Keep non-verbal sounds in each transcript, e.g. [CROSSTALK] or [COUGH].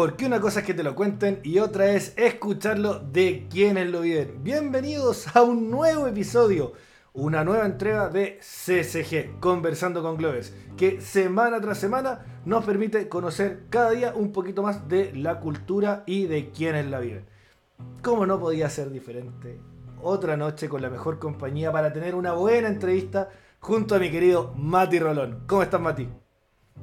porque una cosa es que te lo cuenten y otra es escucharlo de quienes lo viven. Bienvenidos a un nuevo episodio, una nueva entrega de CCG, Conversando con Globes, que semana tras semana nos permite conocer cada día un poquito más de la cultura y de quienes la viven. ¿Cómo no podía ser diferente? Otra noche con la mejor compañía para tener una buena entrevista junto a mi querido Mati Rolón. ¿Cómo estás, Mati?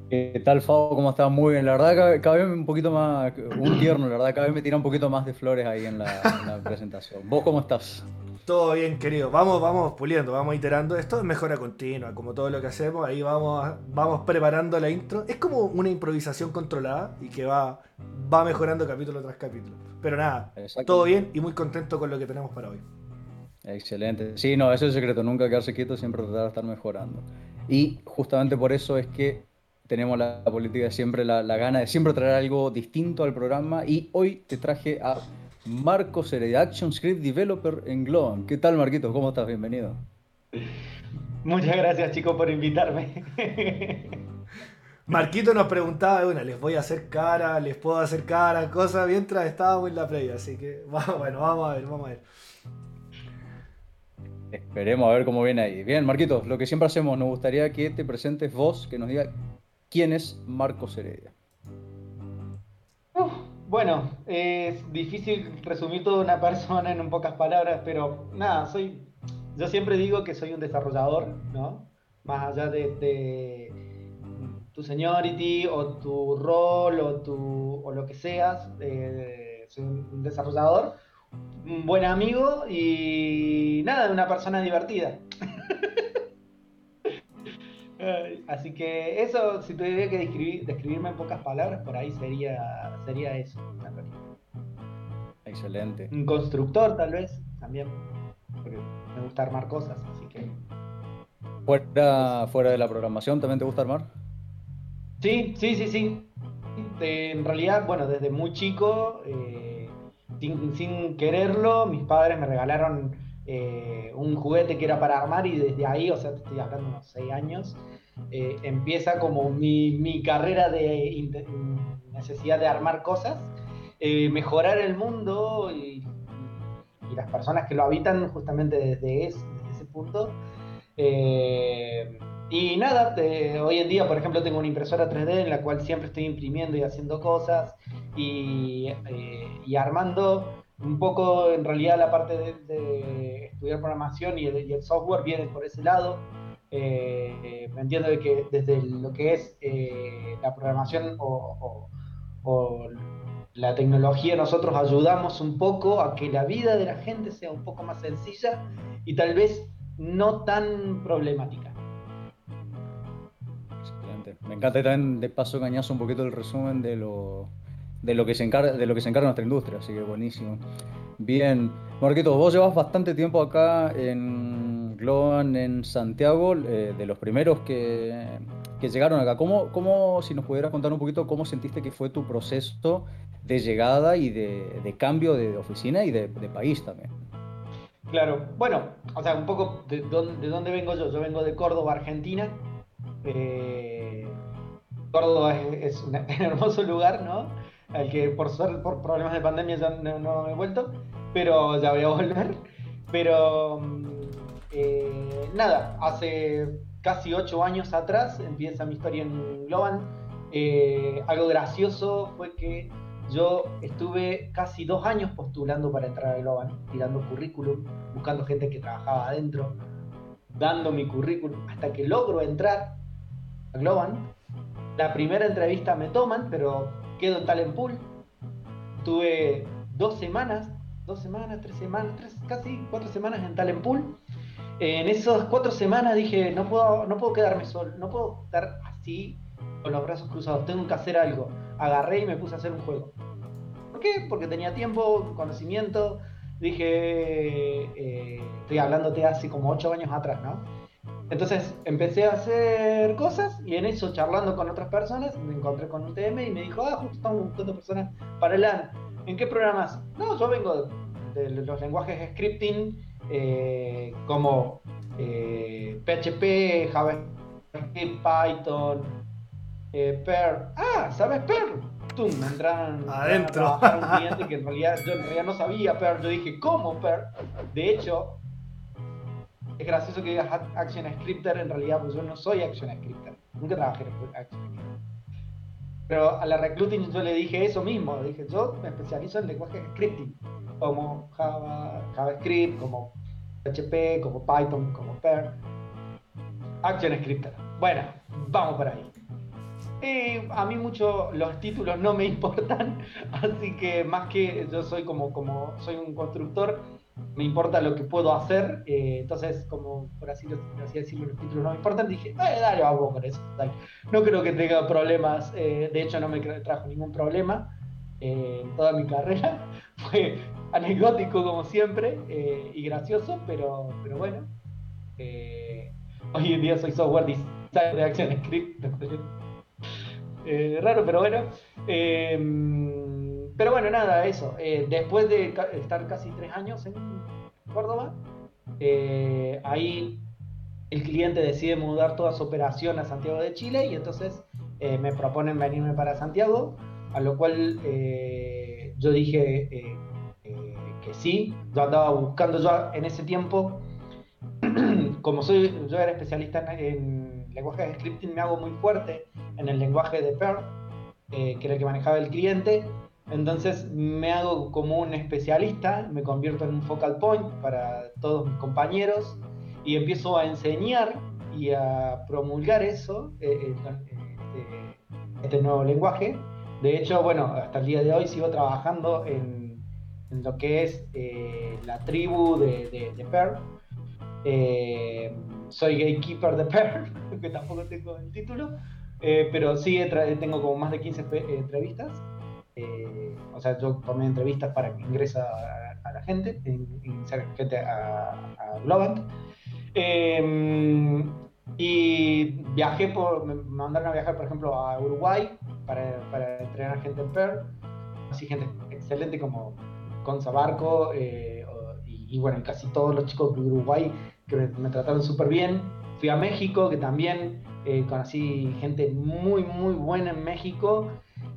¿Qué tal, Fabo? ¿Cómo estás? Muy bien. La verdad, cada, vez un poquito más, un tierno, la verdad, cada vez me tira un poquito más de flores ahí en la, presentación. ¿Vos cómo estás? Todo bien, querido. Vamos, vamos puliendo, vamos iterando. Esto es mejora continua, como todo lo que hacemos. Ahí vamos, vamos preparando la intro. Es como una improvisación controlada y que va, va mejorando capítulo tras capítulo. Pero nada, todo bien y muy contento con lo que tenemos para hoy. Excelente. Sí, no, ese es el secreto. Nunca quedarse quieto, siempre tratar de estar mejorando. Y justamente por eso es que tenemos la política de siempre, la, gana de siempre traer algo distinto al programa. Y hoy te traje a Marcos Heredia, Action Script Developer en Globan. ¿Qué tal, Marquitos? ¿Cómo estás? Bienvenido. Muchas gracias, chicos, por invitarme. Marquito nos preguntaba, bueno, les voy a hacer cara, les puedo hacer cara, cosas, mientras estábamos en la playa, así que, [LAUGHS] bueno, vamos a ver, vamos a ver. Esperemos a ver cómo viene ahí. Bien, Marquitos, lo que siempre hacemos, nos gustaría que te presentes vos, que nos diga ¿Quién es Marcos Heredia? bueno, es difícil resumir toda una persona en un pocas palabras, pero nada, soy. Yo siempre digo que soy un desarrollador, ¿no? Más allá de, tu seniority o tu rol o, tu, o lo que seas, eh, soy un desarrollador, un buen amigo y nada, una persona divertida. Así que eso, si tuviera que describirme en pocas palabras, por ahí sería, sería eso, Excelente. Un constructor, tal vez, también, porque me gusta armar cosas, así que... ¿Fuera, fuera de la programación también te gusta armar? Sí, sí, sí, sí. en realidad, bueno, desde muy chico, eh, sin, sin quererlo, mis padres me regalaron eh, un juguete que era para armar y desde ahí, o sea, te estoy hablando unos 6 años, eh, empieza como mi, carrera de necesidad de armar cosas, eh, mejorar el mundo y, las personas que lo habitan justamente desde, ese punto. y nada, hoy en día, por ejemplo, tengo una impresora 3D en la cual siempre estoy imprimiendo y haciendo cosas y, y armando un poco en realidad la parte de, estudiar programación y el, software viene por ese lado. Eh, entiendo que desde lo que es eh, la programación o, la tecnología nosotros ayudamos un poco a que la vida de la gente sea un poco más sencilla y tal vez no tan problemática. Excelente. Me encanta también de paso cañazo un poquito el resumen de lo de lo que se encarga, de lo que se encarga nuestra industria, así que buenísimo. Bien, Marquito, vos llevas bastante tiempo acá en En Santiago, eh, de los primeros que, llegaron acá. ¿Cómo, ¿Cómo, si nos pudieras contar un poquito, cómo sentiste que fue tu proceso de llegada y de, cambio de oficina y de, país también? Claro, bueno, o sea, un poco de dónde, vengo yo. Yo vengo de Córdoba, Argentina. Eh, Córdoba es, [LAUGHS] un hermoso lugar, ¿no? al que por suerte, por problemas de pandemia ya no, he vuelto, pero ya voy a volver. Pero mm, eh, nada, hace casi ocho años atrás empieza mi historia en Globan. Eh, algo gracioso fue que yo estuve casi dos años postulando para entrar a Globan, tirando currículum, buscando gente que trabajaba adentro, dando mi currículum, hasta que logro entrar a Globan. La primera entrevista me toman, pero quedo en Talent Pool. Tuve dos semanas, dos semanas, tres semanas, casi cuatro semanas en Talent Pool. En esas cuatro semanas dije, no puedo, no puedo quedarme solo, no puedo estar así con los brazos cruzados, tengo que hacer algo. Agarré y me puse a hacer un juego. ¿Por qué? Porque tenía tiempo, conocimiento. Dije, eh, estoy hablándote hace como ocho años atrás, ¿no? Entonces empecé a hacer cosas y en eso, charlando con otras personas, me encontré con un TM y me dijo, ah, justo estamos buscando personas para el LAN. ¿En qué programas? No, yo vengo de, los lenguajes scripting eh, como PHP, eh, JavaScript, Python, eh, Perl. Ah, ¿sabes Perl? tum, me entraron Adentro. a trabajar un [LAUGHS] cliente que en realidad yo en realidad no sabía Per. Yo dije, ¿cómo Per? De hecho, es gracioso que digas Ac- Action Scripter, en realidad pues yo no soy Action Scripter. Nunca trabajé en Action Scripter. Pero a la recruiting yo le dije eso mismo. Le dije, yo me especializo en lenguaje de scripting, como Java, JavaScript, como PHP, como Python, como Per. Action Scripter. Bueno, vamos por ahí. A mí mucho los títulos no me [LAUGHS] importan, así que más que yo soy como, como soy un constructor, me importa lo que puedo hacer, eh, entonces como por así, decirlo, los títulos no me importan, dije, eh, dale, vamos con eso. No creo que tenga problemas, eh, de hecho no me trajo ningún problema en toda mi carrera, [LAUGHS] fue anecdótico como siempre eh, y gracioso, pero, pero bueno. Eh, hoy en día soy software de ActionScript. Eh, raro, pero bueno. Eh, pero bueno, nada, eso. Después de estar casi tres años en Córdoba, ahí el cliente decide mudar toda su operación a Santiago de Chile y entonces me proponen venirme para Santiago, a lo cual yo dije que sí. Yo andaba buscando, yo en ese tiempo, [CLEARS THROAT] como soy, yo era especialista en, en lenguaje de scripting, me hago muy fuerte en el lenguaje de Perl, eh, que era el que manejaba el cliente. Entonces me hago como un especialista, me convierto en un focal point para todos mis compañeros y empiezo a enseñar y a promulgar eso, eh, eh, eh, este, este nuevo lenguaje. De hecho, bueno, hasta el día de hoy sigo trabajando en, en lo que es eh, la tribu de, de, de Perl. Eh, soy gatekeeper de Perl, [LAUGHS] que tampoco tengo el título, eh, pero sí tengo como más de 15 pe- eh, entrevistas. Eh, o sea, yo tomé entrevistas para que ingresa a, a la gente, ingresar gente a, a Globant. Eh, y viajé por, me mandaron a viajar, por ejemplo, a Uruguay para, para entrenar gente en Perl. Así gente excelente como Conza Barco eh, y, y bueno, casi todos los chicos de Uruguay que me, trataron súper bien. Fui a México, que también eh, conocí gente muy, muy buena en México.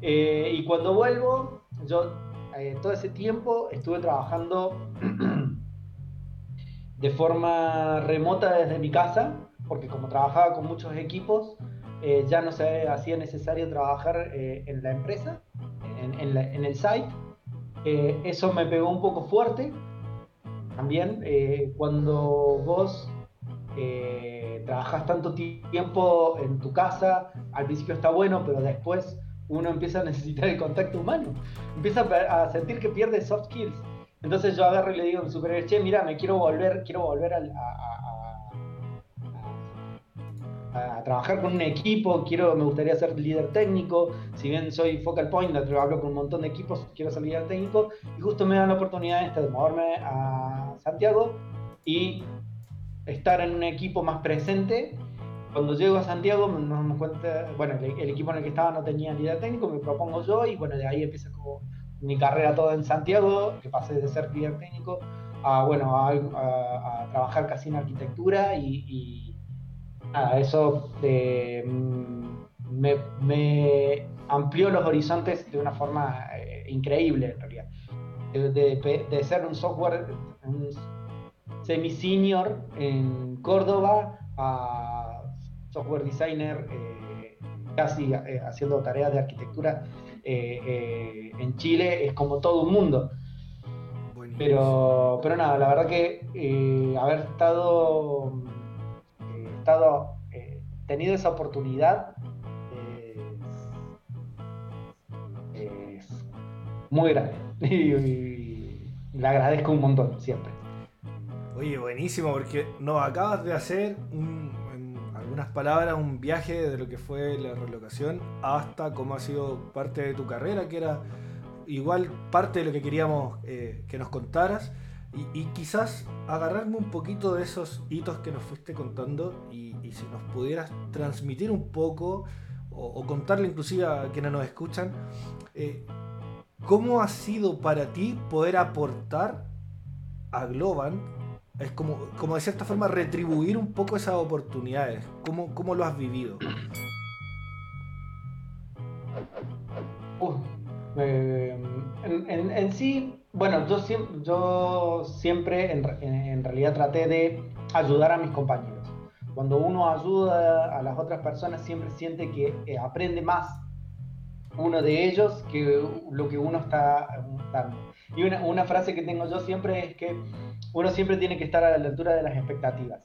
Eh, y cuando vuelvo, yo eh, todo ese tiempo estuve trabajando [CLEARS THROAT] de forma remota desde mi casa, porque como trabajaba con muchos equipos, eh, ya no se hacía necesario trabajar eh, en la empresa, en el site. Eh, eso me pegó un poco fuerte. También eh, cuando vos eh, trabajas tanto ti- tiempo en tu casa, al principio está bueno, pero después uno empieza a necesitar el contacto humano, empieza a, sentir que pierde soft skills. Entonces yo agarro y le digo a mi superior, che, mira, me quiero volver, quiero volver a, a- a- a trabajar con un equipo, quiero, me gustaría ser líder técnico, si bien soy focal point, hablo con un montón de equipos, quiero ser líder técnico, y justo me dan la oportunidad esta de moverme a Santiago y estar en un equipo más presente. Cuando llego a Santiago nos damos cuenta, bueno, el, el equipo en el que estaba no tenía líder técnico, me propongo yo y bueno, de ahí empieza como mi carrera toda en Santiago, que pasé de ser líder técnico a, bueno, a, a- a trabajar casi en arquitectura y, y nada, eso eh, mm, me, me amplió los horizontes de una forma eh, increíble en realidad. De, de- de ser un software, un semi-senior en Córdoba a software designer eh, casi haciendo tareas de arquitectura en Chile es como todo un mundo. Pero, pero nada, la verdad que haber estado, estado eh, tenido esa oportunidad eh, es muy grande [LAUGHS] y, y le agradezco un montón siempre. Oye, buenísimo, porque nos acabas de hacer, un- en algunas palabras, un viaje de lo que fue la relocación hasta cómo ha sido parte de tu carrera, que era igual parte de lo que queríamos eh, que nos contaras. Y, quizás agarrarme un poquito de esos hitos que nos fuiste contando y, si nos pudieras transmitir un poco o, contarle inclusive a quienes nos escuchan, eh, ¿cómo ha sido para ti poder aportar a Globan es como, como de cierta forma retribuir un poco esas oportunidades. ¿Cómo, cómo lo has vivido? Uf, sí, bueno, yo, yo siempre en, realidad traté de ayudar a mis compañeros. Cuando uno ayuda a las otras personas siempre siente que eh, aprende más uno de ellos que lo que uno está dando. Y una, una, frase que tengo yo siempre es que uno siempre tiene que estar a la altura de las expectativas.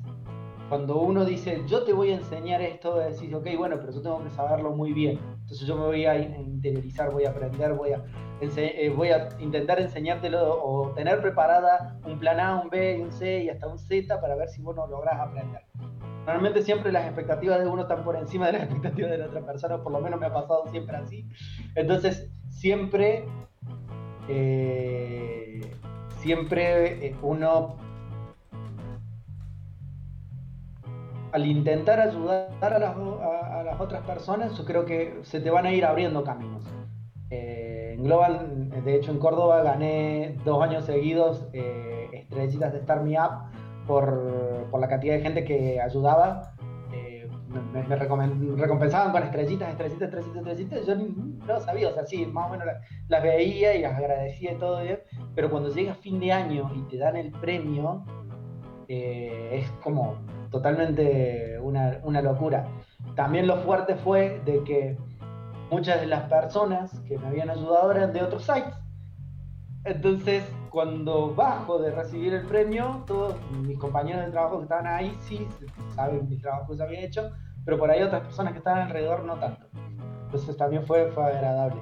Cuando uno dice, yo te voy a enseñar esto, decís, ok, bueno, pero yo tengo que saberlo muy bien. Entonces yo me voy a interiorizar, voy a aprender, voy a, eh, voy a intentar enseñártelo o tener preparada un plan A, un B, un C y hasta un Z para ver si vos no lográs aprender. Normalmente siempre las expectativas de uno están por encima de las [LAUGHS] expectativas de la otra persona, por lo menos me ha pasado siempre así. Entonces, siempre, eh, siempre eh, uno, al intentar ayudar a las, otras personas, yo creo que se te van a ir abriendo caminos. Eh, en Global, de hecho en Córdoba, gané dos años seguidos estrellitas de Star Me Up por, por la cantidad de gente que ayudaba. Eh, me, recompensaban con estrellitas, estrellitas, estrellitas, estrellitas. Yo no sabía, o sea, sí, más o menos las, veía y las agradecía y todo bien. Pero cuando llega fin de año y te dan el premio, eh, es como totalmente una, una locura. También lo fuerte fue de que muchas de las personas que me habían ayudado eran de otros sites. Entonces, cuando bajo de recibir el premio, todos mis compañeros de trabajo que estaban ahí sí saben mi trabajo que se había hecho, pero por ahí otras personas que estaban alrededor no tanto. Entonces también fue, fue agradable.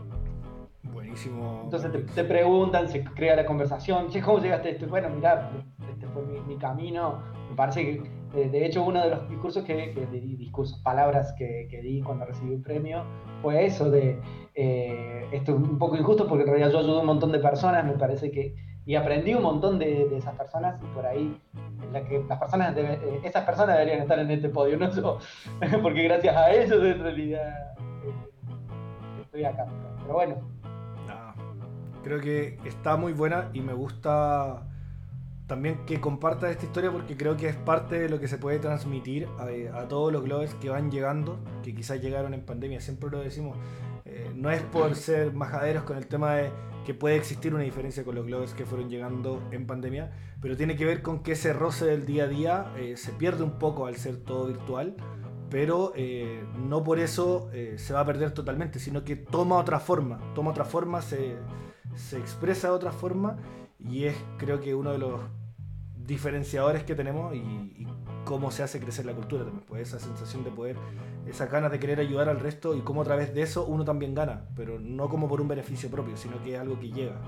Buenísimo. Entonces te, preguntan, se crea la conversación, che, ¿cómo llegaste a esto? bueno, mira, este fue mi, camino. Me parece que, eh, de hecho, uno de los discursos que, discursos, palabras que, que, di cuando recibí el premio fue eso de, eh, esto es un poco injusto porque en realidad yo ayudé a un montón de personas, me parece que y aprendí un montón de, esas personas y por ahí las personas eh, esas personas deberían estar en este podio, no yo, [LAUGHS] porque gracias a ellos en realidad estoy acá. Pero bueno. creo que está muy buena y me gusta también que comparta esta historia porque creo que es parte de lo que se puede transmitir a, a todos los globes que van llegando, que quizás llegaron en pandemia, siempre lo decimos, eh, no es por [LAUGHS] ser majaderos con el tema de que puede existir una diferencia con los globes que fueron llegando en pandemia, pero tiene que ver con que ese roce del día a día eh, se pierde un poco al ser todo virtual, pero eh, no por eso se va a perder totalmente, sino que toma otra forma, toma otra forma, se, se expresa de otra forma y es creo que uno de los diferenciadores que tenemos y, cómo se hace crecer la cultura también, pues esa sensación de poder, esa ganas de querer ayudar al resto y cómo a través de eso uno también gana, pero no como por un beneficio propio, sino que es algo que llega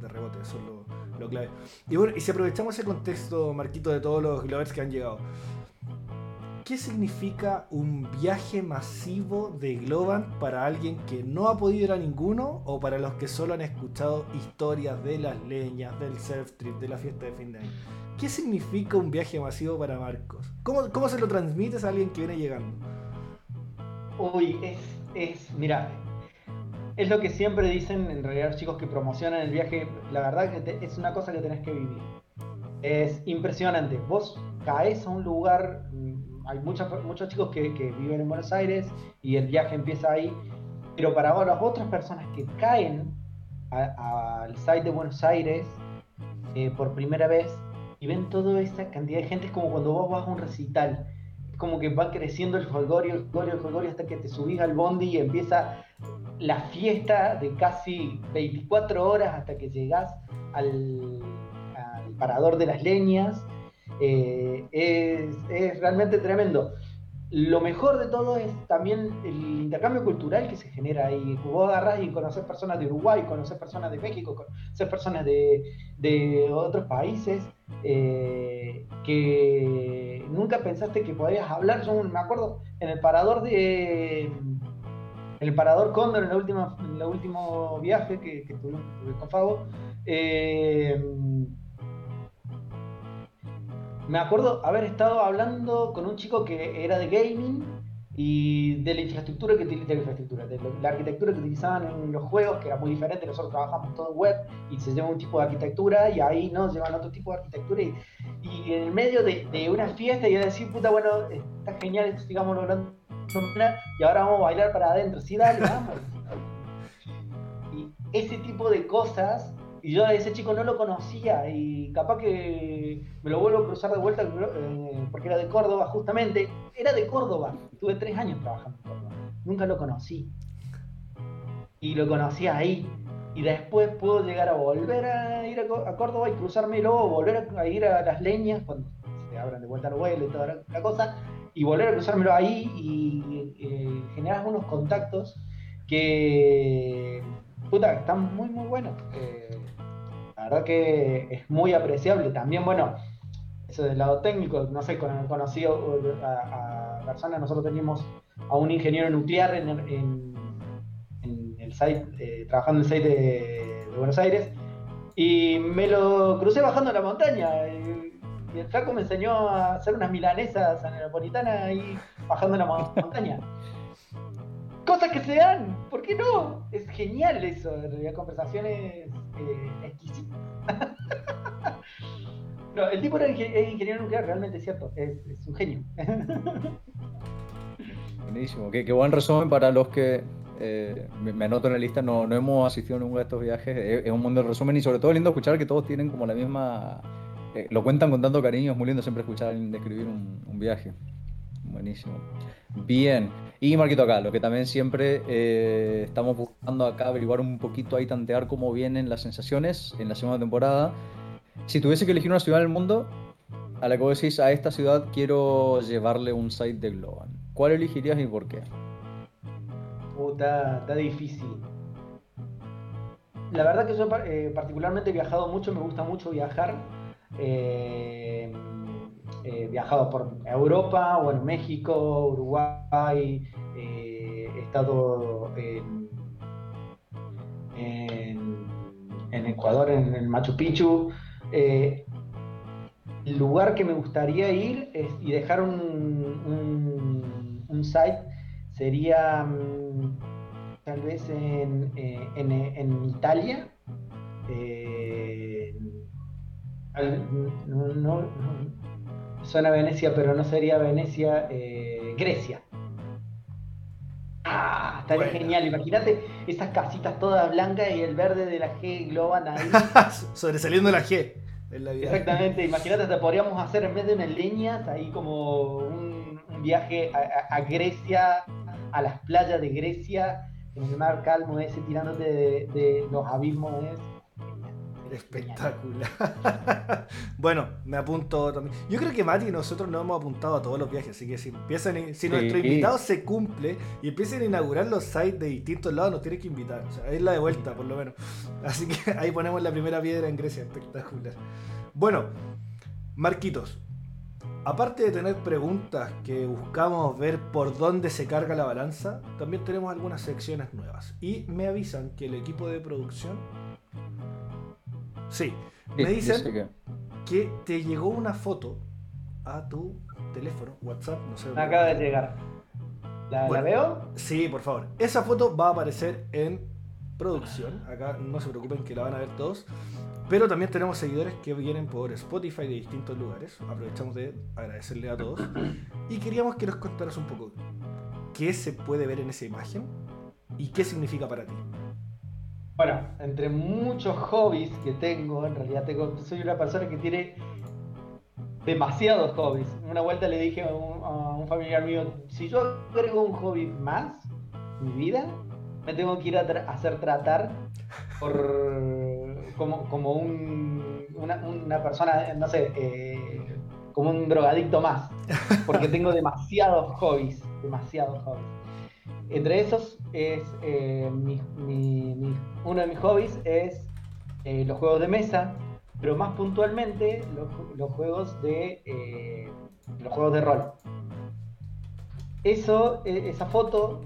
de, rebote, eso es lo, clave. Y bueno, y si aprovechamos ese contexto, Marquito, de todos los Glovers que han llegado, ¿qué significa un viaje masivo de Globan para alguien que no ha podido ir a ninguno o para los que solo han escuchado historias de las leñas, del surf trip, de la fiesta de fin de año? ¿Qué significa un viaje masivo para Marcos? ¿Cómo, cómo se lo transmites a alguien que viene llegando? Uy, es, es, mira, es lo que siempre dicen en realidad los chicos que promocionan el viaje. La verdad que es una cosa que tenés que vivir. Es impresionante. Vos caes a un lugar, hay muchos, chicos que, que viven en Buenos Aires y el viaje empieza ahí, pero para las otras personas que caen al site de Buenos Aires eh, por primera vez, y ven toda esa cantidad de gente, es como cuando vos vas a un recital, es como que va creciendo el folgorio, el folgorio, el folgorio, hasta que te subís al bondi y empieza la fiesta de casi 24 horas hasta que llegás al, parador de las leñas. Eh, es, es realmente tremendo lo mejor de todo es también el intercambio cultural que se genera ahí. Vos agarrás y conoces personas de Uruguay, conoces personas de México, conoces personas de, otros países eh, que nunca pensaste que podías hablar. Yo me acuerdo en el parador de. El parador Cóndor, en, la última, en el último viaje que, que con Fabo, eh, me acuerdo haber estado hablando con un chico que era de gaming y de la infraestructura que de la infraestructura, de la arquitectura que utilizaban en los juegos, que era muy diferente, nosotros trabajamos todo en web y se lleva un tipo de arquitectura y ahí nos llevan otro tipo de arquitectura. Y, en el medio de, una fiesta y decir, puta, bueno, está genial esto, sigamos hablando y ahora vamos a bailar para adentro, sí, dale, vamos. [LAUGHS] y ese tipo de cosas Y yo a ese chico no lo conocía y capaz que me lo vuelvo a cruzar de vuelta eh, porque era de Córdoba, justamente. Era de Córdoba. Tuve tres años trabajando en Córdoba. Nunca lo conocí. Y lo conocí ahí. Y después puedo llegar a volver a ir a, Córdoba y cruzarme luego, volver a, ir a las leñas cuando se abran de vuelta el vuelo y toda la cosa. Y volver a cruzármelo ahí y eh, generar unos contactos que puta, están muy muy buenos. Eh, la verdad que es muy apreciable. También, bueno, eso del lado técnico, no sé, conocido a, a personas, nosotros teníamos a un ingeniero nuclear en, el site, eh, trabajando en el site de, Buenos Aires, y me lo crucé bajando la montaña. Y, el flaco me enseñó a hacer unas milanesas napolitanas ahí bajando la montaña cosas que se dan, ¿por qué no? Es genial eso, en realidad, conversaciones eh, exquisitas. [LAUGHS] no, el tipo era ingeniero nuclear, realmente es cierto, es, un genio. [LAUGHS] Buenísimo, qué, buen resumen para los que eh, me, anoto en la lista, no, no hemos asistido a ninguno de estos viajes, es, un mundo de resumen y sobre todo lindo escuchar que todos tienen como la misma, eh, lo cuentan con tanto cariño, es muy lindo siempre escuchar a alguien describir un viaje. Buenísimo. Bien. Y Marquito acá, lo que también siempre eh, estamos buscando acá averiguar un poquito ahí, tantear cómo vienen las sensaciones en la segunda temporada. Si tuviese que elegir una ciudad del mundo, a la que vos decís, a esta ciudad quiero llevarle un site de Globan, ¿cuál elegirías y por qué? Puta, está difícil. La verdad que yo eh, particularmente he viajado mucho, me gusta mucho viajar. Eh, he viajado por Europa, bueno, México, Uruguay, eh, he estado en, Ecuador, en el Machu Picchu. el eh, lugar que me gustaría ir y dejar un, un, site sería mm, tal vez en, eh, en Italia. no, Suena Venecia, pero no sería Venecia, eh, Grecia. Ah, estaría genial. Imagínate esas casitas todas blancas y el verde de la G globan ahí. [LAUGHS] Sobresaliendo la G. Exactamente, [LAUGHS] imagínate, te podríamos hacer en vez de unas leñas, ahí como un, viaje a, Grecia, a las playas de Grecia, en el mar calmo ese, tirándote de, de los abismos. ¿ves? Espectacular. [LAUGHS] bueno, me apunto también. Yo creo que Mati y nosotros nos hemos apuntado a todos los viajes, así que si empiezan, si nuestro invitado se cumple y empiezan a inaugurar los sites de distintos lados, nos tienes que invitar. O sea, es la de vuelta, por lo menos. [LAUGHS] Así que [LAUGHS] ahí ponemos la primera piedra en Grecia. Espectacular. Bueno, Marquitos. Aparte de tener preguntas que buscamos ver por dónde se carga la balanza, también tenemos algunas secciones nuevas. Y me avisan que el equipo de producción Sí. Me dicen que... te llegó una foto a tu teléfono, WhatsApp, no sé. Acaba de llegar. ¿La, veo? Sí, por favor. Esa foto va a aparecer en producción. Acá no se preocupen que la van a ver todos. Pero también tenemos seguidores que vienen por Spotify de distintos lugares. Aprovechamos de agradecerle a todos. Y queríamos que nos contaras un poco qué se puede ver en esa imagen y qué significa para ti. Bueno, entre muchos hobbies que tengo, en realidad tengo, soy una persona que tiene demasiados hobbies. Una vuelta le dije a un, familiar mío, si yo agrego un hobby más mi vida, me tengo que ir a, hacer tratar por como, como un, una, persona, no sé, eh, como un drogadicto más, porque tengo demasiados hobbies, demasiados hobbies. Entre esos es eh, uno de mis hobbies es eh, los juegos de mesa, pero más puntualmente los, juegos de eh, los juegos de rol. Eso, e, esa foto,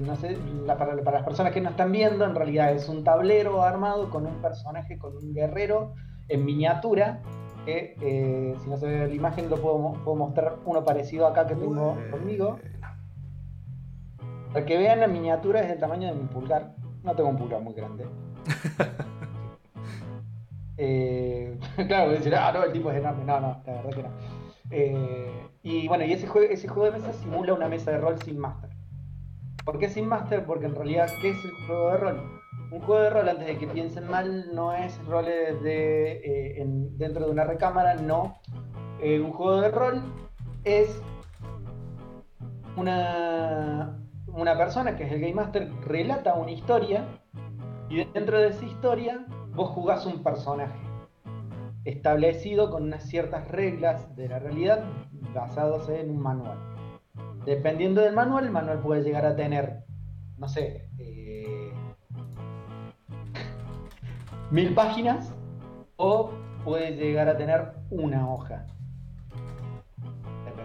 no sé, para, las personas que no están viendo, en realidad es un tablero armado con un personaje, con un guerrero en miniatura. Que si no se ve la imagen, lo puedo, puedo mostrar uno parecido acá que tengo conmigo. Para que vean, la miniatura es del tamaño de mi pulgar. No tengo un pulgar muy grande. [LAUGHS] eh, [LAUGHS] claro, decir, ah, no, el tipo es enorme. No, no, la verdad que no. Eh, y bueno, y ese, juego, ese juego de mesa simula una mesa de rol sin máster. ¿Por qué sin máster? Porque en realidad, ¿qué es el juego de rol? un juego de rol, antes de que piensen mal, no es roles de, eh, dentro de una recámara, no. Eh, un juego de rol es una, una persona que es el Game Master relata una historia y dentro de esa historia vos jugás un personaje establecido con unas ciertas reglas de la realidad basados en un manual. Dependiendo del manual, el manual puede llegar a tener, no sé, eh, [LAUGHS] mil páginas o puede llegar a tener una hoja.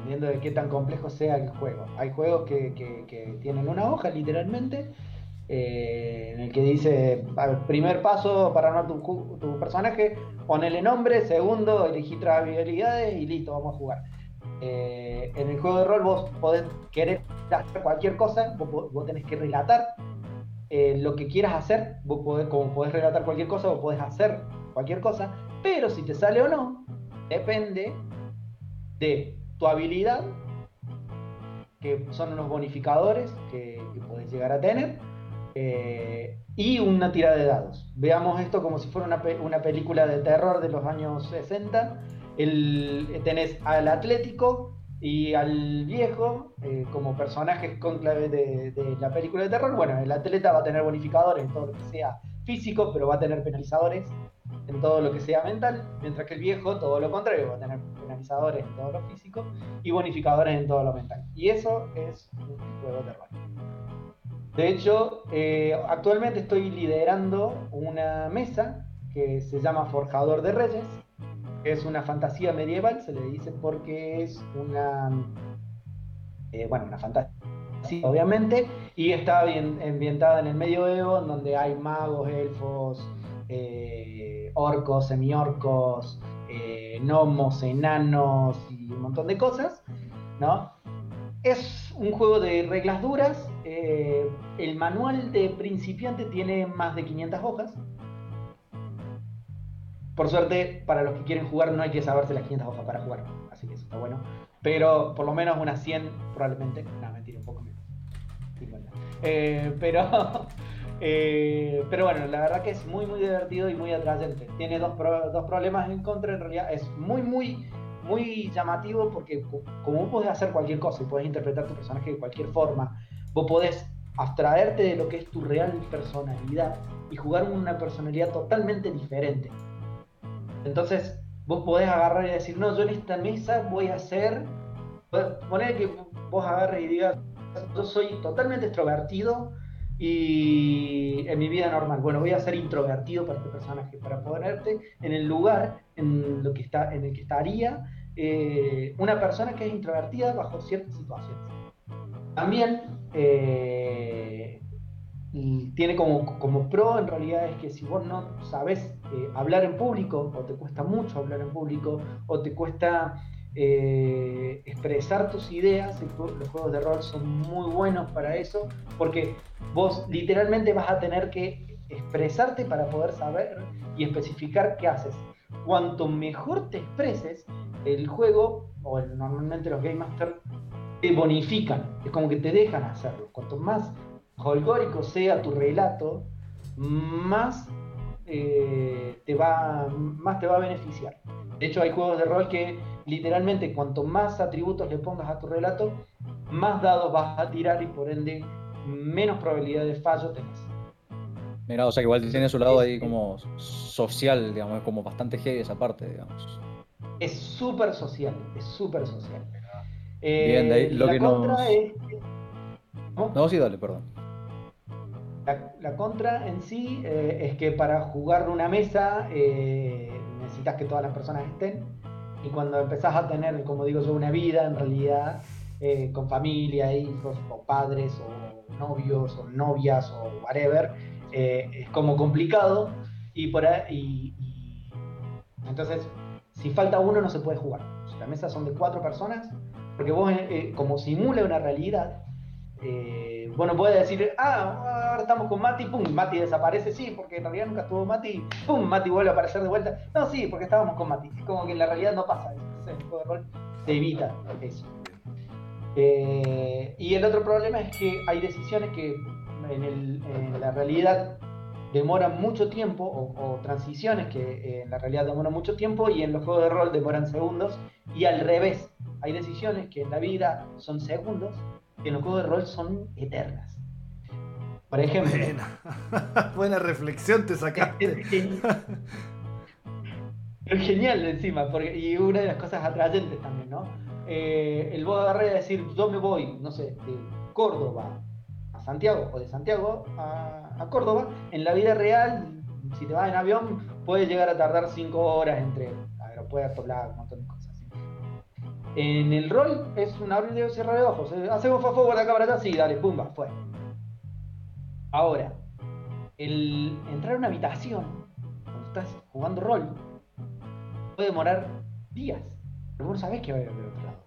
Dependiendo de qué tan complejo sea el juego. Hay juegos que, tienen una hoja literalmente. Eh, en el que dice primer paso para armar tu, personaje, ponele nombre, segundo, elegí tres habilidades y listo, vamos a jugar. Eh, en el juego de rol vos podés querer hacer cualquier cosa, vos, tenés que relatar eh, lo que quieras hacer, vos podés, como podés relatar cualquier cosa, vos podés hacer cualquier cosa, pero si te sale o no, depende de tu habilidad, que son unos bonificadores que, podés llegar a tener, eh, y una tira de dados. Veamos esto como si fuera una, película de terror de los años 60 el, tenés al Atlético y al viejo eh, como personajes con clave de, la película de terror. Bueno, el atleta va a tener bonificadores todo lo que sea físico, pero va a tener penalizadores en todo lo que sea mental, mientras que el viejo, todo lo contrario, va a tener penalizadores en todo lo físico y bonificadores en todo lo mental. Y eso es un juego de terror. De hecho, eh, actualmente estoy liderando una mesa que se llama Forjador de Reyes, es una fantasía medieval, se le dice porque es una, eh, bueno, una fantasía, obviamente, y está ambientada en el medioevo, en donde hay magos, elfos, eh, orcos, semiorcos, eh, gnomos, enanos y un montón de cosas, ¿no? Es un juego de reglas duras. el manual de principiante tiene más de 500 hojas. Por suerte, para los que quieren jugar no hay que saberse las 500 hojas para jugar, así que eso está bueno. Pero por lo menos unas 100 probablemente. No, mentira, un poco menos. Eh, pero, [LAUGHS] eh, pero bueno, la verdad que es muy, muy divertido y muy atrayente. Tiene dos, dos problemas en contra, en realidad es muy, muy, muy llamativo porque como vos podés hacer cualquier cosa y podés interpretar tu personaje de cualquier forma, vos podés abstraerte de lo que es tu real personalidad y jugar una personalidad totalmente diferente. Entonces, vos podés agarrar y decir, no, yo en esta mesa voy a hacer, poner que vos agarres y digas, yo soy totalmente extrovertido y en mi vida normal, bueno, voy a ser introvertido para este personaje, para ponerte en el lugar en, lo que está, en el que estaría eh, una persona que es introvertida bajo ciertas situaciones. También eh, tiene como, como pro en realidad es que si vos no sabes eh, hablar en público, o te cuesta mucho hablar en público, o te cuesta eh, expresar tus ideas, los juegos de rol son muy buenos para eso, porque vos literalmente vas a tener que expresarte para poder saber y especificar qué haces. Cuanto mejor te expreses, el juego, o normalmente los Game Master, te bonifican, es como que te dejan hacerlo. Cuanto más holgórico sea tu relato, más, eh, te va, más te va a beneficiar. De hecho, hay juegos de rol que literalmente cuanto más atributos le pongas a tu relato, más dados vas a tirar y por ende menos probabilidad de fallo tenés. Mira, o sea que igual tiene su lado ahí como social, digamos, como bastante heavy esa parte, digamos. Es súper social, es súper social. Bien, de ahí lo que nos... no, sí, dale, perdón. La, contra en sí eh, es que para jugar una mesa eh, necesitas que todas las personas estén y cuando empezás a tener, como digo yo, una vida en realidad eh, con familia, hijos o padres o novios o novias o whatever, es como complicado y por ahí, entonces si falta uno no se puede jugar. La mesa son de cuatro personas porque vos como simula una realidad bueno, puede decir, ah, ahora estamos con Mati, pum, Mati desaparece, sí, porque en realidad nunca estuvo Mati, pum, Mati vuelve a aparecer de vuelta. No, sí, porque estábamos con Mati. Es como que en la realidad no pasa eso. El juego de rol te evita eso. Eh, y el otro problema es que hay decisiones que en, la realidad demoran mucho tiempo, o, transiciones que eh, en la realidad demoran mucho tiempo y en los juegos de rol demoran segundos, y al revés, hay decisiones que en la vida son segundos en los juegos de rol son eternas. Por ejemplo. [LAUGHS] Buena, reflexión te sacaste. Es genial encima, porque, y una de las cosas atrayentes también, ¿no? Eh, el vos agarrar y decir, yo me voy, no sé, de Córdoba a Santiago o de Santiago a, Córdoba, en la vida real, si te vas en avión, puede llegar a tardar 5 horas entre aeropuertos, bla, un montón de cosas. En el rol es un abrir y cerrar de ojos. Eh, hacemos fafo por para allá, sí, dale, pumba, fue. Ahora, el entrar a una habitación, cuando estás jugando rol, puede demorar días. Pero vos no sabés qué va a haber del otro lado.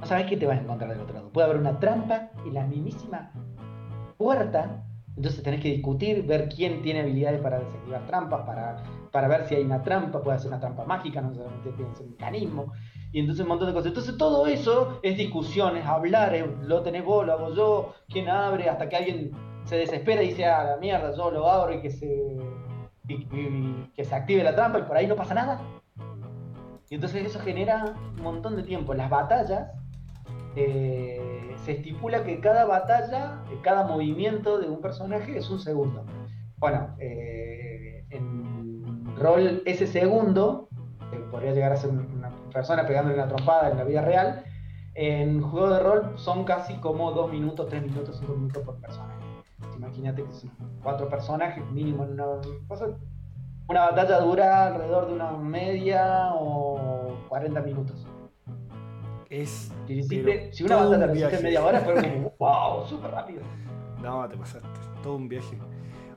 No sabés qué te vas a encontrar del otro lado. Puede haber una trampa y la mismísima puerta. Entonces tenés que discutir, ver quién tiene habilidades para desactivar trampas, para, para ver si hay una trampa, puede ser una trampa mágica, no solamente tiene un mecanismo. Y entonces un montón de cosas. Entonces todo eso es discusiones, hablar, lo tenés vos, lo hago yo, quién abre, hasta que alguien se desespera y dice, ah, la mierda, yo lo abro y que se, que se active la trampa y por ahí no pasa nada. Y entonces eso genera un montón de tiempo. Las batallas, eh, se estipula que cada batalla, cada movimiento de un personaje es un segundo. Bueno, eh, en rol ese segundo, podría llegar a ser una persona pegándole una trompada en la vida real, en juego de rol son casi como dos minutos, tres minutos, cinco minutos por personaje. Imagínate que son cuatro personajes mínimo en una cosa, una batalla dura alrededor de una media o 40 minutos. Es. Si, una batalla resiste media hora, fue como, [LAUGHS] wow, súper rápido. No, te pasaste. Todo un viaje.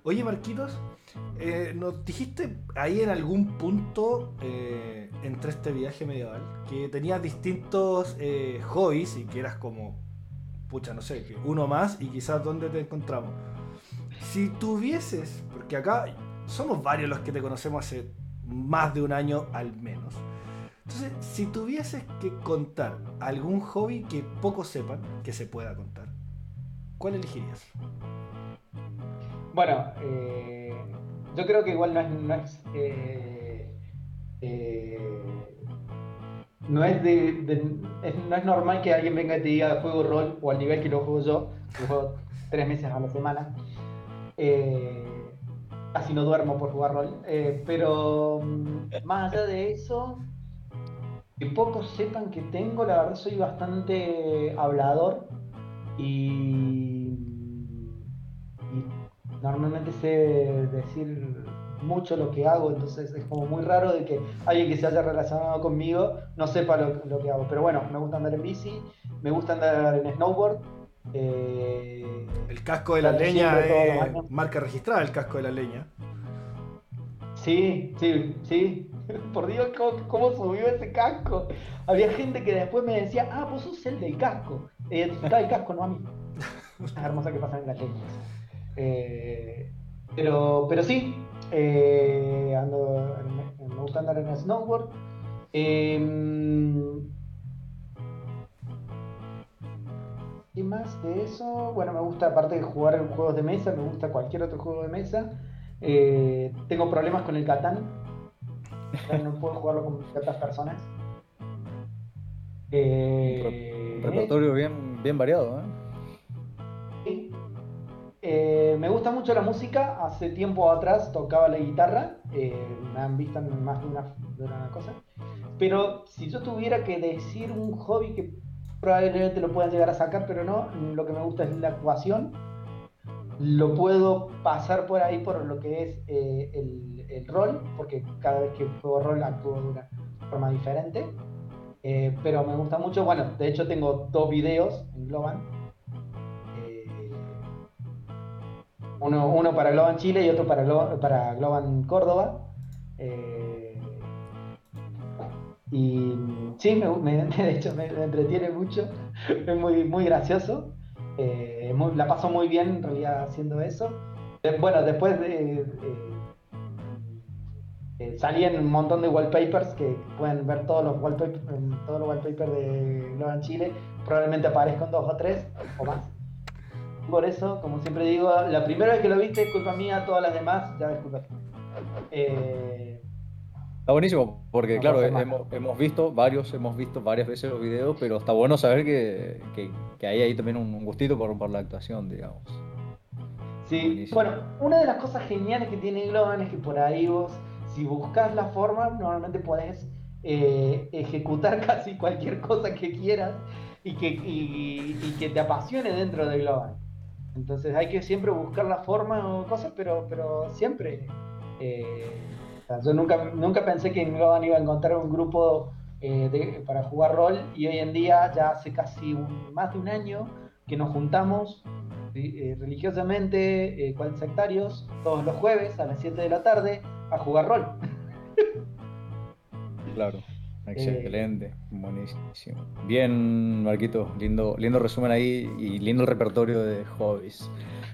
Oye, Marquitos, eh, nos dijiste ahí en algún punto eh, entre este viaje medieval que tenías distintos eh, hobbies y que eras como, pucha, no sé, uno más y quizás dónde te encontramos. Si tuvieses, porque acá somos varios los que te conocemos hace más de un año al menos. Entonces, si tuvieses que contar algún hobby que pocos sepan que se pueda contar, ¿cuál elegirías? Bueno, eh, yo creo que igual no es, no es, eh, eh, no es de, no es normal que alguien venga y te diga juego rol o al nivel que lo juego yo, que juego tres meses a la semana casi no duermo por jugar rol. Pero mm, más allá de eso, que pocos sepan que tengo, la verdad soy bastante hablador y, normalmente sé decir mucho lo que hago, entonces es como muy raro de que alguien que se haya relacionado conmigo no sepa lo, lo que hago. Pero bueno, me gusta andar en bici, me gusta andar en snowboard, eh, el casco de la leña es marca registrada, el casco de la leña. Sí, sí, sí. [LAUGHS] Por Dios, ¿cómo, subió ese casco? Había gente que después me decía, ah, vos sos el del casco. Identificaba el casco, no a mí. [LAUGHS] Es hermosa que pasa en la leña. Eh, pero, pero sí, eh, ando, me gusta andar en snowboard. Eh, Y más de eso, bueno, me gusta, aparte de jugar en juegos de mesa, me gusta cualquier otro juego de mesa. Eh, tengo problemas con el Catán. no puedo jugarlo con ciertas personas. Un [LAUGHS] repertorio bien, bien variado, ¿eh? ¿Eh? me gusta mucho la música. Hace tiempo atrás tocaba la guitarra. me han visto en más de una, de una cosa. Pero si yo tuviera que decir un hobby que probablemente lo puedan llegar a sacar, pero no. Lo que me gusta es la actuación. Lo puedo pasar por ahí por lo que es eh, el, rol, porque cada vez que juego rol actúo de una forma diferente. Eh, pero me gusta mucho, bueno, de hecho tengo dos videos en Globan. Uno, uno, para Globan Chile y otro para, para Globan Córdoba. Y sí, me, [LAUGHS] de hecho me, entretiene mucho, es muy, muy gracioso. Eh, la paso muy bien en realidad haciendo eso. Eh, bueno, después de, eh, salían un montón de wallpapers que pueden ver todos los wallpapers, todos los wallpapers de Logan Chile. Probablemente aparezcan dos o tres o más. Por eso, como siempre digo, la primera vez que lo viste es culpa mía, todas las demás ya disculpa. Eh, Está buenísimo, porque No claro, nada. hemos, hemos visto varios, hemos visto varias veces los videos, pero está bueno saber que, que, que hay ahí también un gustito por, por la actuación, digamos. Sí, Buenísimo. bueno, una de las cosas geniales que tiene Globan es que por ahí vos, si buscas la forma, normalmente podés eh, ejecutar [LAUGHS] casi cualquier cosa que quieras y que, y- y que te apasione dentro de Globan. Entonces hay que siempre buscar la forma o cosas, pero, pero siempre. eh, yo nunca, nunca pensé que en Globan iba a encontrar un grupo eh, de- para jugar rol y hoy en día, ya hace casi más de un año que nos juntamos eh, religiosamente, eh, cual sectarios, todos los jueves a las 7 de la tarde a jugar rol. Claro, excelente, buenísimo. Bien, Marquito, lindo, lindo resumen ahí y lindo el repertorio de hobbies.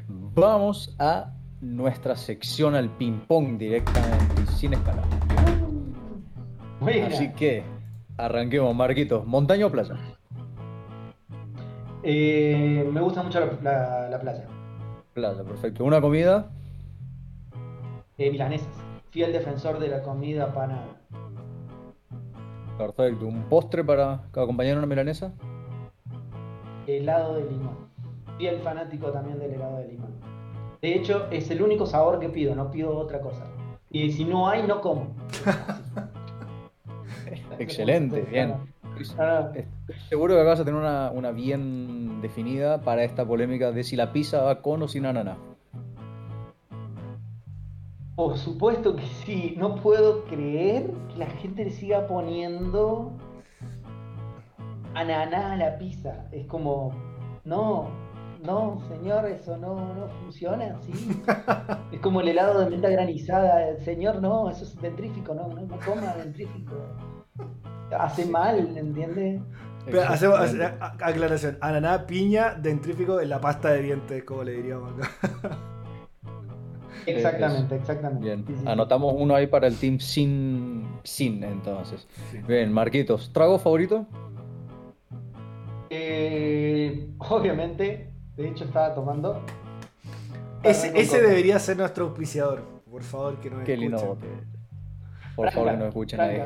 Vamos a nuestra sección al ping-pong directamente, sin escalar. Así que arranquemos, Marquitos. ¿Montaña o playa? Eh, me gusta mucho la, la- la playa. Playa, perfecto. ¿Una comida? Eh, milanesas. Fiel defensor de la comida panada. Perfecto. ¿Un postre para acompañar una milanesa? Helado de limón. Fiel fanático también del helado de limón. De hecho, es el único sabor que pido, no pido otra cosa. Y si no hay, no como. [LAUGHS] Excelente, bien. Ah, Estoy seguro que acá vas a tener una, una bien definida para esta polémica de si la pizza va con o sin ananá. Por supuesto que sí, no puedo creer que la gente le siga poniendo ananá a la pizza. Es como, no, no, señor, eso no, no funciona así. [LAUGHS] Es como el helado de menta granizada. Señor, no, eso es dentrífico, no, no, no coma dentrífico. Hace mal, ¿entiendes? Pero hacemos aclaración. Ananá, piña, dentrífico en la pasta de dientes, como le diríamos acá. [LAUGHS] Exactamente, exactamente. Bien, anotamos uno ahí para el team sin, sin entonces. Bien, Marquitos, ¿trago favorito? Eh, obviamente, de hecho estaba tomando. Ese, debería ser nuestro auspiciador. Por favor, que nos Qué lindo escuchen. Por favor, que nos escuchen ahí.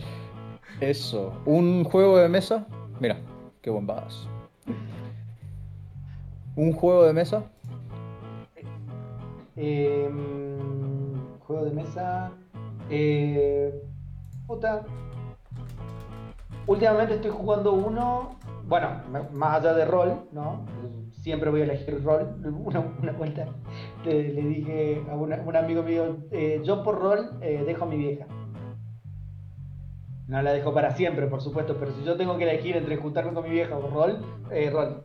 [LAUGHS] Eso. ¿Un juego de mesa? Mira, qué buen vaso. ¿Un juego de mesa? Eh, juego de mesa. Eh, puta. Últimamente estoy jugando uno. Bueno, más allá de rol, ¿no? Siempre voy a elegir rol. [LAUGHS] Una, una vuelta le, le dije a un amigo mío: eh, Yo por rol eh, dejo a mi vieja. No la dejo para siempre, por supuesto, pero si yo tengo que elegir entre juntarme con mi vieja o rol, eh, rol.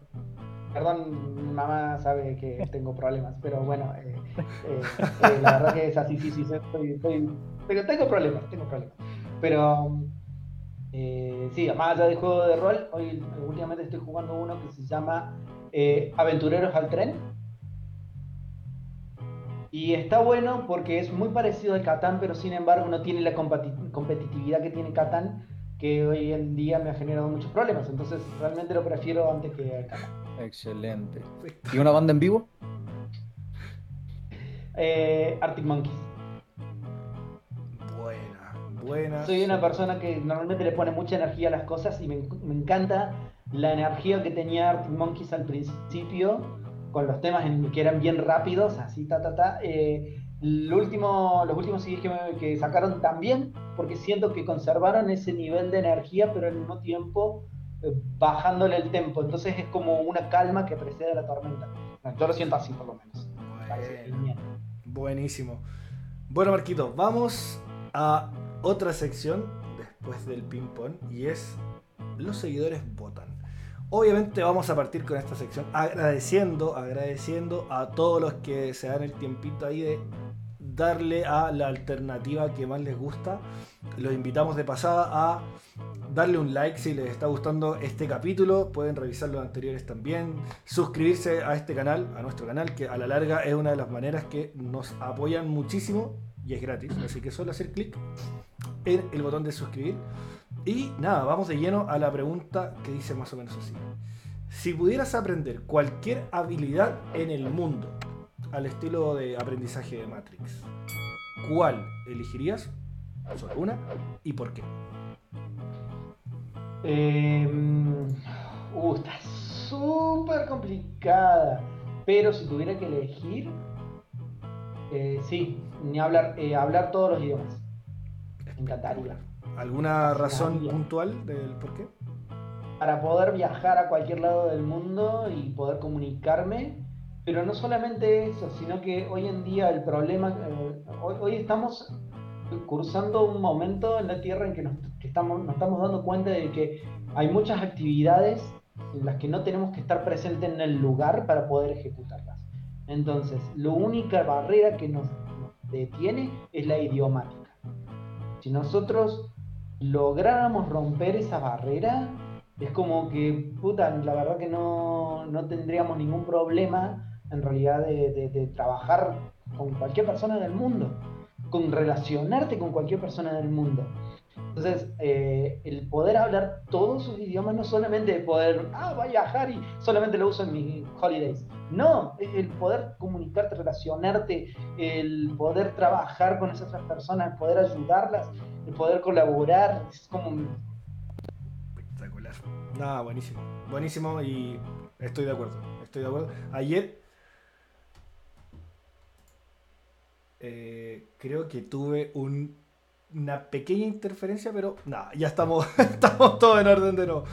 Perdón, mamá sabe que tengo problemas, pero bueno, eh, eh, eh, la verdad que es así, sí, sí, soy, soy- pero tengo problemas, tengo problemas. Pero eh, sí, más allá del juego de rol, hoy últimamente estoy jugando uno que se llama eh, Aventureros al Tren. Y está bueno porque es muy parecido al Catán, pero sin embargo no tiene la competitividad que tiene Catán, que hoy en día me ha generado muchos problemas. Entonces realmente lo prefiero antes que Catán. Excelente. ¿Y una banda en vivo? Eh, Arctic Monkeys. Buena, buena. Soy una persona que normalmente le pone mucha energía a las cosas y me, me encanta la energía que tenía Arctic Monkeys al principio con los temas en- que eran bien rápidos, así ta ta ta. Eh, el último, los últimos CDs que, me- que sacaron también, porque siento que conservaron ese nivel de energía, pero al mismo tiempo bajándole el tempo. Entonces es como una calma que precede a la tormenta. Yo lo siento así por lo menos. Bueno. Buenísimo. Bueno, Marquito, vamos a otra sección después del ping-pong y es los seguidores votan. Obviamente vamos a partir con esta sección agradeciendo, agradeciendo a todos los que se dan el tiempito ahí de darle a la alternativa que más les gusta. Los invitamos de pasada a darle un like si les está gustando este capítulo. Pueden revisar los anteriores también. Suscribirse a este canal, a nuestro canal, que a la larga es una de las maneras que nos apoyan muchísimo y es gratis. Así que solo hacer clic en el botón de suscribir. Y nada, vamos de lleno a la pregunta que dice más o menos así. Si pudieras aprender cualquier habilidad en el mundo, al estilo de aprendizaje de Matrix, ¿cuál elegirías? Solo una. ¿Y por qué? Eh, uh, está súper complicada. Pero si tuviera que elegir, eh, sí, ni hablar, eh, hablar todos los idiomas. Me encantaría. ¿Alguna razón puntual del por qué? Para poder viajar a cualquier lado del mundo y poder comunicarme. Pero no solamente eso, sino que hoy en día el problema, eh, hoy, hoy estamos cursando un momento en la Tierra en que, nos, estamos, nos estamos dando cuenta de que hay muchas actividades en las que no tenemos que estar presentes en el lugar para poder ejecutarlas. Entonces, la única barrera que nos, detiene es la idiomática. Si nosotros lográramos romper esa barrera, es como que, puta, la verdad que no, no tendríamos ningún problema en realidad de trabajar con cualquier persona del mundo, con relacionarte con cualquier persona del mundo. Entonces, eh, el poder hablar todos sus idiomas, no solamente de poder, ah, voy a viajar y solamente lo uso en mis holidays. No, el poder comunicarte, relacionarte, el poder trabajar con esas otras personas, el poder ayudarlas, el poder colaborar. Es como Espectacular. Nada, buenísimo. Buenísimo y estoy de acuerdo. Estoy de acuerdo. Ayer eh, creo que tuve un- una pequeña interferencia, pero nada, ya estamos, [LAUGHS] estamos todos en orden de nuevo.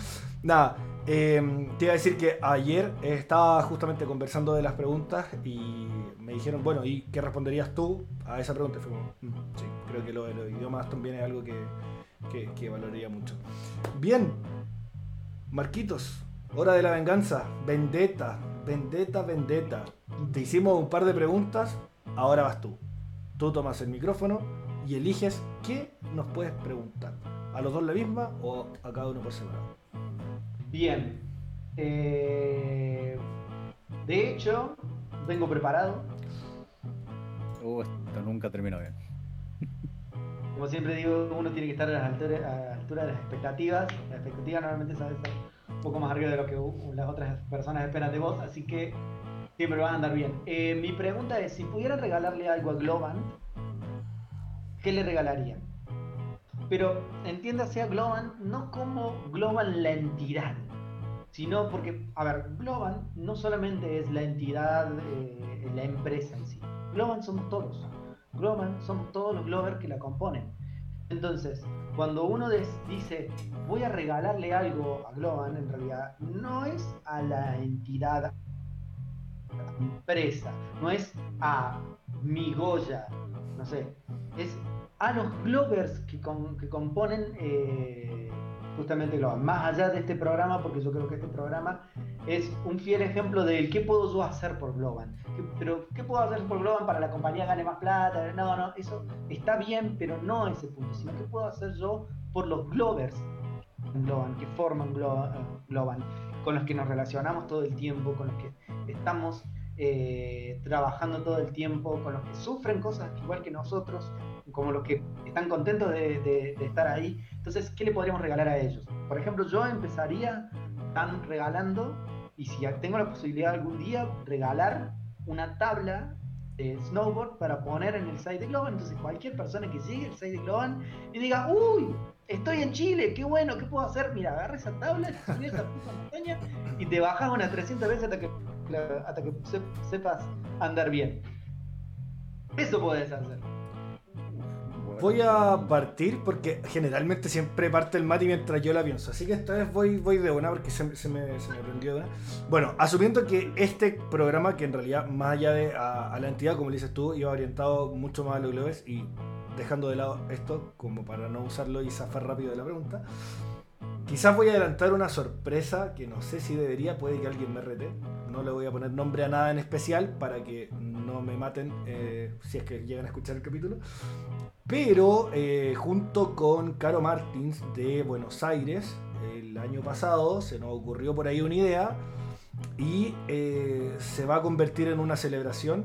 Nada, eh, te iba a decir que ayer estaba justamente conversando de las preguntas y me dijeron, bueno, ¿y qué responderías tú a esa pregunta? Fue "Mm, creo que lo de los idiomas también es algo que, que, que valoraría mucho. Bien, Marquitos, hora de la venganza, vendetta, vendetta, vendetta. Te hicimos un par de preguntas, ahora vas tú. Tú tomas el micrófono y eliges qué nos puedes preguntar. ¿A los dos la misma o a cada uno por separado? Bien. Eh, de hecho, vengo preparado. Uh, esto nunca termina bien. [LAUGHS] Como siempre digo, uno tiene que estar a la altura, de las expectativas. Las expectativas normalmente saben ser un poco más arriba de lo que las otras personas esperan de vos, así que siempre van a andar bien. Eh, mi pregunta es, si pudieran regalarle algo a Globan, ¿qué le regalarían? Pero entiéndase a Globan no como Globan la entidad, sino porque, a ver, Globan no solamente es la entidad, eh, la empresa en sí. Globan somos todos. Globan somos todos los Glovers que la componen. Entonces, cuando uno dice voy a regalarle algo a Globan, en realidad no es a la entidad empresa, no es a mi Goya, no sé, es a los Glovers que, que componen eh, justamente Globan. Más allá de este programa, porque yo creo que este programa es un fiel ejemplo del qué puedo yo hacer por Globan. ¿Qué- Pero, ¿qué puedo hacer por Globan para la compañía gane más plata? No, no, eso está bien, pero no ese punto, sino qué puedo hacer yo por los Glovers Globan, que forman eh, Globan, con los que nos relacionamos todo el tiempo, con los que estamos eh, trabajando todo el tiempo, con los que sufren cosas igual que nosotros, como los que están contentos de, estar ahí. Entonces, ¿qué le podríamos regalar a ellos? Por ejemplo, yo empezaría tan regalando, y si tengo la posibilidad algún día, regalar una tabla de snowboard para poner en el site de Globan. Entonces, cualquier persona que llegue al site de Globan y diga, uy, estoy en Chile, qué bueno, ¿qué puedo hacer? Mira, agarra esa tabla, esa puta montaña y te bajas unas 300 veces hasta que, hasta que se- sepas andar bien. Eso puedes hacer. Voy a partir porque generalmente siempre parte el Mati mientras yo la pienso. Así que esta vez voy, voy de una porque se, se me, se me prendió de una. Bueno, asumiendo que este programa, que en realidad más allá de a, a la entidad, como le dices tú, iba orientado mucho más a los globes y dejando de lado esto como para no usarlo y zafar rápido de la pregunta. Quizás voy a adelantar una sorpresa que no sé si debería, puede que alguien me rete. No le voy a poner nombre a nada en especial para que no me maten eh, si es que llegan a escuchar el capítulo. Pero eh, junto con Caro Martins de Buenos Aires, el año pasado se nos ocurrió por ahí una idea y eh, se va a convertir en una celebración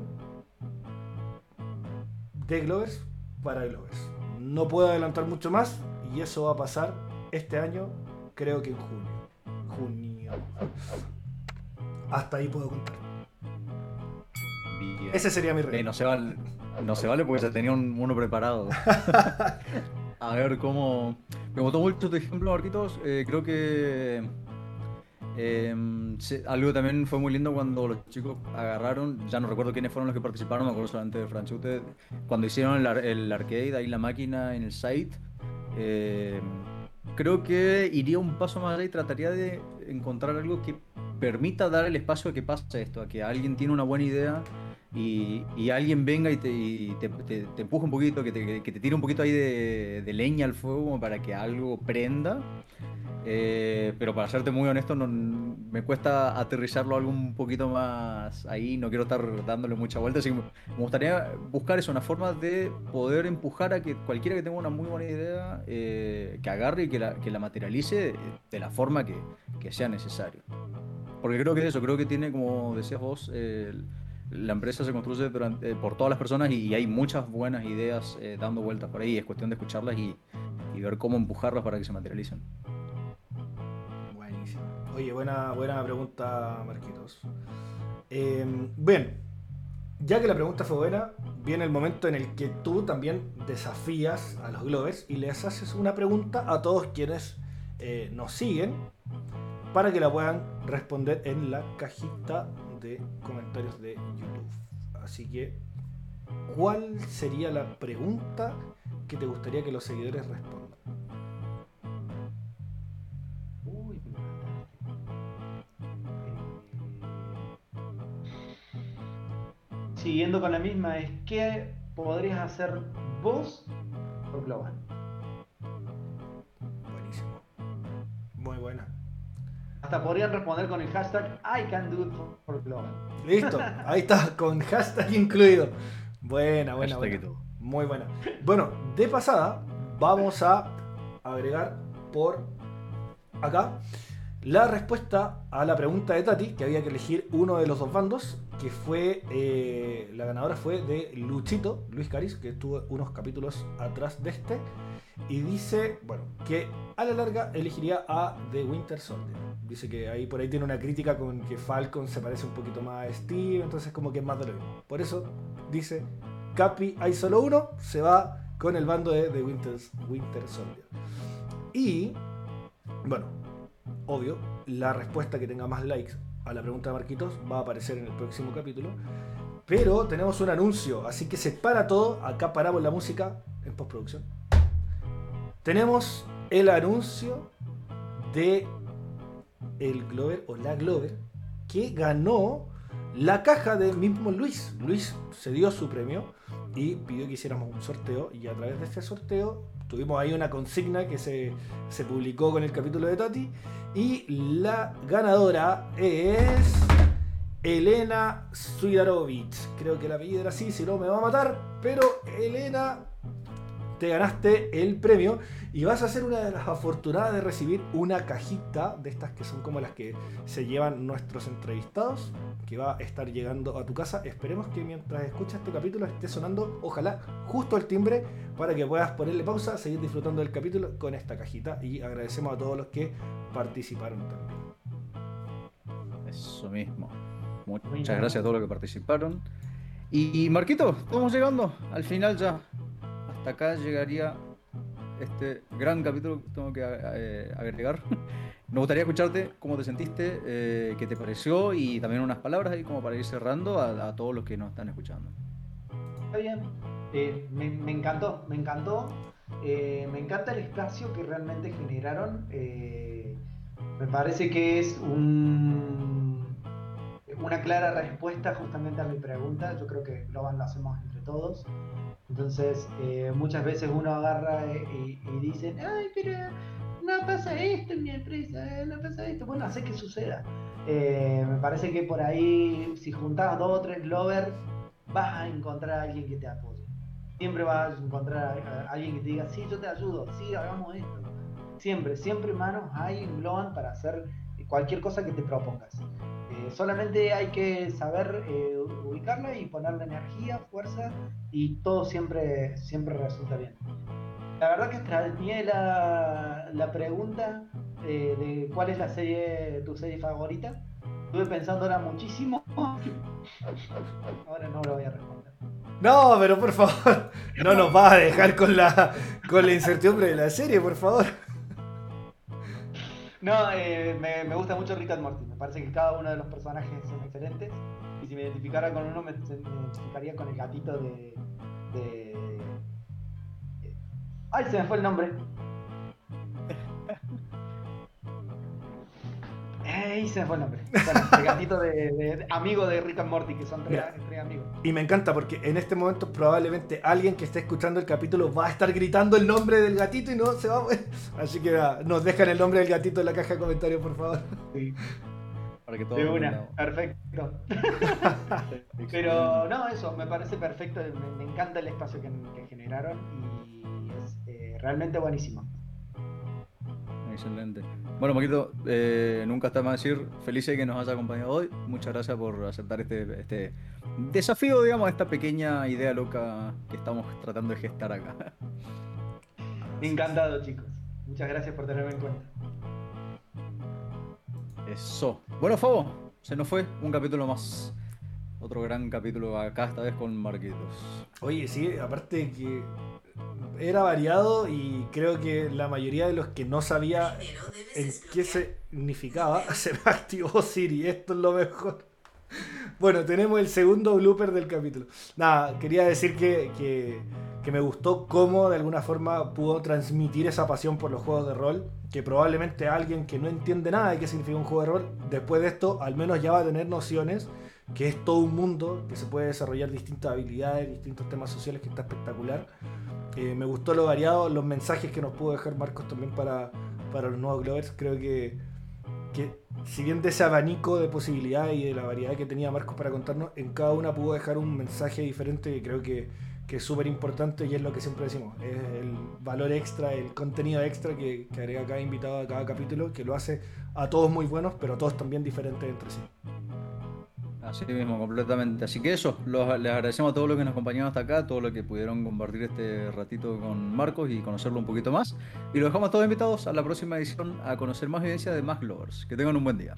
de Glovers para Glovers. No puedo adelantar mucho más y eso va a pasar este año, creo que en junio. Junio. Hasta ahí puedo contar. Bien. Ese sería mi rey. no, se vale, no se vale porque ya tenía un- uno preparado. [LAUGHS] A ver cómo. Me gustó mucho tu ejemplo, Marquitos. Eh, creo que. em, se- algo también fue muy lindo cuando los chicos agarraron, ya no recuerdo quiénes fueron los que participaron, me acuerdo solamente de Franchute, cuando hicieron el, ar- el arcade, ahí la máquina en el site. em, creo que iría un paso más allá y trataría de encontrar algo que permita dar el espacio a que pase esto, a que alguien tiene una buena idea y, alguien venga y te, y te, empuje un poquito, que te, tire un poquito ahí de, leña al fuego como para que algo prenda. Eh, pero para serte muy honesto, me cuesta aterrizarlo algo un poquito más ahí, no quiero estar dándole mucha vuelta, así que me gustaría buscar eso, una forma de poder empujar a que cualquiera que tenga una muy buena idea, eh, que agarre y que la, materialice de la forma que, sea necesario. Porque creo que es eso, creo que tiene, como decías vos, eh, la empresa se construye eh, por todas las personas y, hay muchas buenas ideas eh, dando vueltas por ahí. Es cuestión de escucharlas y, ver cómo empujarlas para que se materialicen. Buenísimo. Oye, buena, buena pregunta, Marquitos. Eh, bien, ya que la pregunta fue buena, viene el momento en el que tú también desafías a los Globers y les haces una pregunta a todos quienes eh, nos siguen para que la puedan responder en la cajita de comentarios de YouTube. Así que, ¿cuál sería la pregunta que te gustaría que los seguidores respondan? Eh, Siguiendo con la misma, es ¿qué podrías hacer vos por Global? Hasta podrían responder con el hashtag I can do it for- Global. Listo, ahí está, con hashtag incluido. Buena, buena, Hashtag buena. Muy buena. Bueno, de pasada, vamos a agregar por acá la respuesta a la pregunta de Tati, que había que elegir uno de los dos bandos, que fue, eh, la ganadora fue de Luchito, Luis Caris, que estuvo unos capítulos atrás de este, y dice, bueno, que a la larga elegiría a The Winter Soldier. Dice que ahí por ahí tiene una crítica con que Falcon se parece un poquito más a Steve, entonces como que es más de lo mismo. Por eso dice, Capi hay solo uno, se va con el bando de The Winter, Winter Soldier. Y, bueno, obvio, la respuesta que tenga más likes a la pregunta de Marquitos va a aparecer en el próximo capítulo. Pero tenemos un anuncio, así que se para todo. Acá paramos la música en postproducción. Tenemos el anuncio de el Glover o la Glover que ganó la caja del mismo Luis. Luis se dio su premio y pidió que hiciéramos un sorteo y a través de este sorteo tuvimos ahí una consigna que se, se publicó con el capítulo de Tati y la ganadora es Elena Suidarovich. Creo que el apellido era así, si no me va a matar, pero Elena te ganaste el premio y vas a ser una de las afortunadas de recibir una cajita de estas que son como las que se llevan nuestros entrevistados, que va a estar llegando a tu casa. Esperemos que mientras escuchas este capítulo esté sonando, ojalá, justo el timbre para que puedas ponerle pausa, seguir disfrutando del capítulo con esta cajita y agradecemos a todos los que participaron también. Eso mismo. Muchas gracias a todos los que participaron. Y Marquito, estamos llegando al final ya. Hasta acá llegaría este gran capítulo que tengo que eh, agregar. [LAUGHS] Me gustaría escucharte cómo te sentiste, eh, qué te pareció y también unas palabras ahí como para ir cerrando a, todos los que nos están escuchando. Está bien. Eh, me, encantó, me encantó. Eh, me encanta el espacio que realmente generaron. Me parece que es un, una clara respuesta justamente a mi pregunta. Yo creo que Globan lo hacemos entre todos. Entonces, eh, muchas veces uno agarra eh, y, y dice, ay, pero no pasa esto en mi empresa, eh, no pasa esto. Bueno, hace que suceda. Me parece que por ahí, si juntás dos o tres Glovers, vas a encontrar a alguien que te apoye. Siempre vas a encontrar a alguien que te diga, sí, yo te ayudo, sí, hagamos esto. Siempre, siempre manos hay en Globan para hacer cualquier cosa que te propongas. Solamente hay que saber eh, ubicarla y ponerle energía, fuerza y todo siempre, siempre resulta bien. La verdad que extrañé la, la pregunta eh, de cuál es la serie, tu serie favorita. estuve pensando ahora muchísimo. [LAUGHS] Ahora no lo voy a responder. No, pero por favor, [LAUGHS] no nos vas a dejar con la, con la incertidumbre de la serie, por favor. No, eh, me, gusta mucho Rick and. Me parece que cada uno de los personajes son excelentes. Y si me identificara con uno, me, me identificaría con el gatito de, de. ¡Ay, se me fue el nombre! ¡Ey, se me fue el nombre! el gatito de, de, amigo de Rick and Morty, que son tres, tres, amigos. Y me encanta porque en este momento probablemente alguien que esté escuchando el capítulo va a estar gritando el nombre del gatito y no se va a... Así que nos dejan el nombre del gatito en la caja de comentarios, por favor. Sí. Para que todo de una, perfecto. Pero no, eso, me parece perfecto, me, me encanta el espacio que, que generaron y es eh, realmente buenísimo. Excelente. Bueno, Maquito, eh, nunca está más decir feliz de que nos haya acompañado hoy. Muchas gracias por aceptar este, este desafío, digamos, esta pequeña idea loca que estamos tratando de gestar acá. [LAUGHS] Encantado, chicos. Muchas gracias por tenerme en cuenta. Eso. Bueno, Fabo, se nos fue un capítulo más. Otro gran capítulo acá, esta vez con Marquitos. Oye, sí, aparte que era variado y creo que la mayoría de los que no sabía en qué significaba [LAUGHS] se me activó Siri. Esto es lo mejor. Bueno, tenemos el segundo blooper del capítulo. Nada, quería decir que, que, que, me gustó cómo de alguna forma pudo transmitir esa pasión por los juegos de rol. Que probablemente alguien que no entiende nada de qué significa un juego de rol, después de esto al menos ya va a tener nociones que es todo un mundo, que se puede desarrollar distintas habilidades, distintos temas sociales, que está espectacular. Eh, me gustó lo variado, los mensajes que nos pudo dejar Marcos también para, para los nuevos Glovers. Creo que, que, si bien de ese abanico de posibilidades y de la variedad que tenía Marcos para contarnos, en cada una pudo dejar un mensaje diferente que creo que, que es súper importante y es lo que siempre decimos. Es el valor extra, el contenido extra que, que agrega cada invitado a cada capítulo, que lo hace a todos muy buenos, pero a todos también diferentes entre sí. Así mismo, completamente. Así que eso, los, les agradecemos a todos los que nos acompañaron hasta acá, todos los que pudieron compartir este ratito con Marcos y conocerlo un poquito más. Y los dejamos todos invitados a la próxima edición a conocer más evidencia de más Glovers. Que tengan un buen día.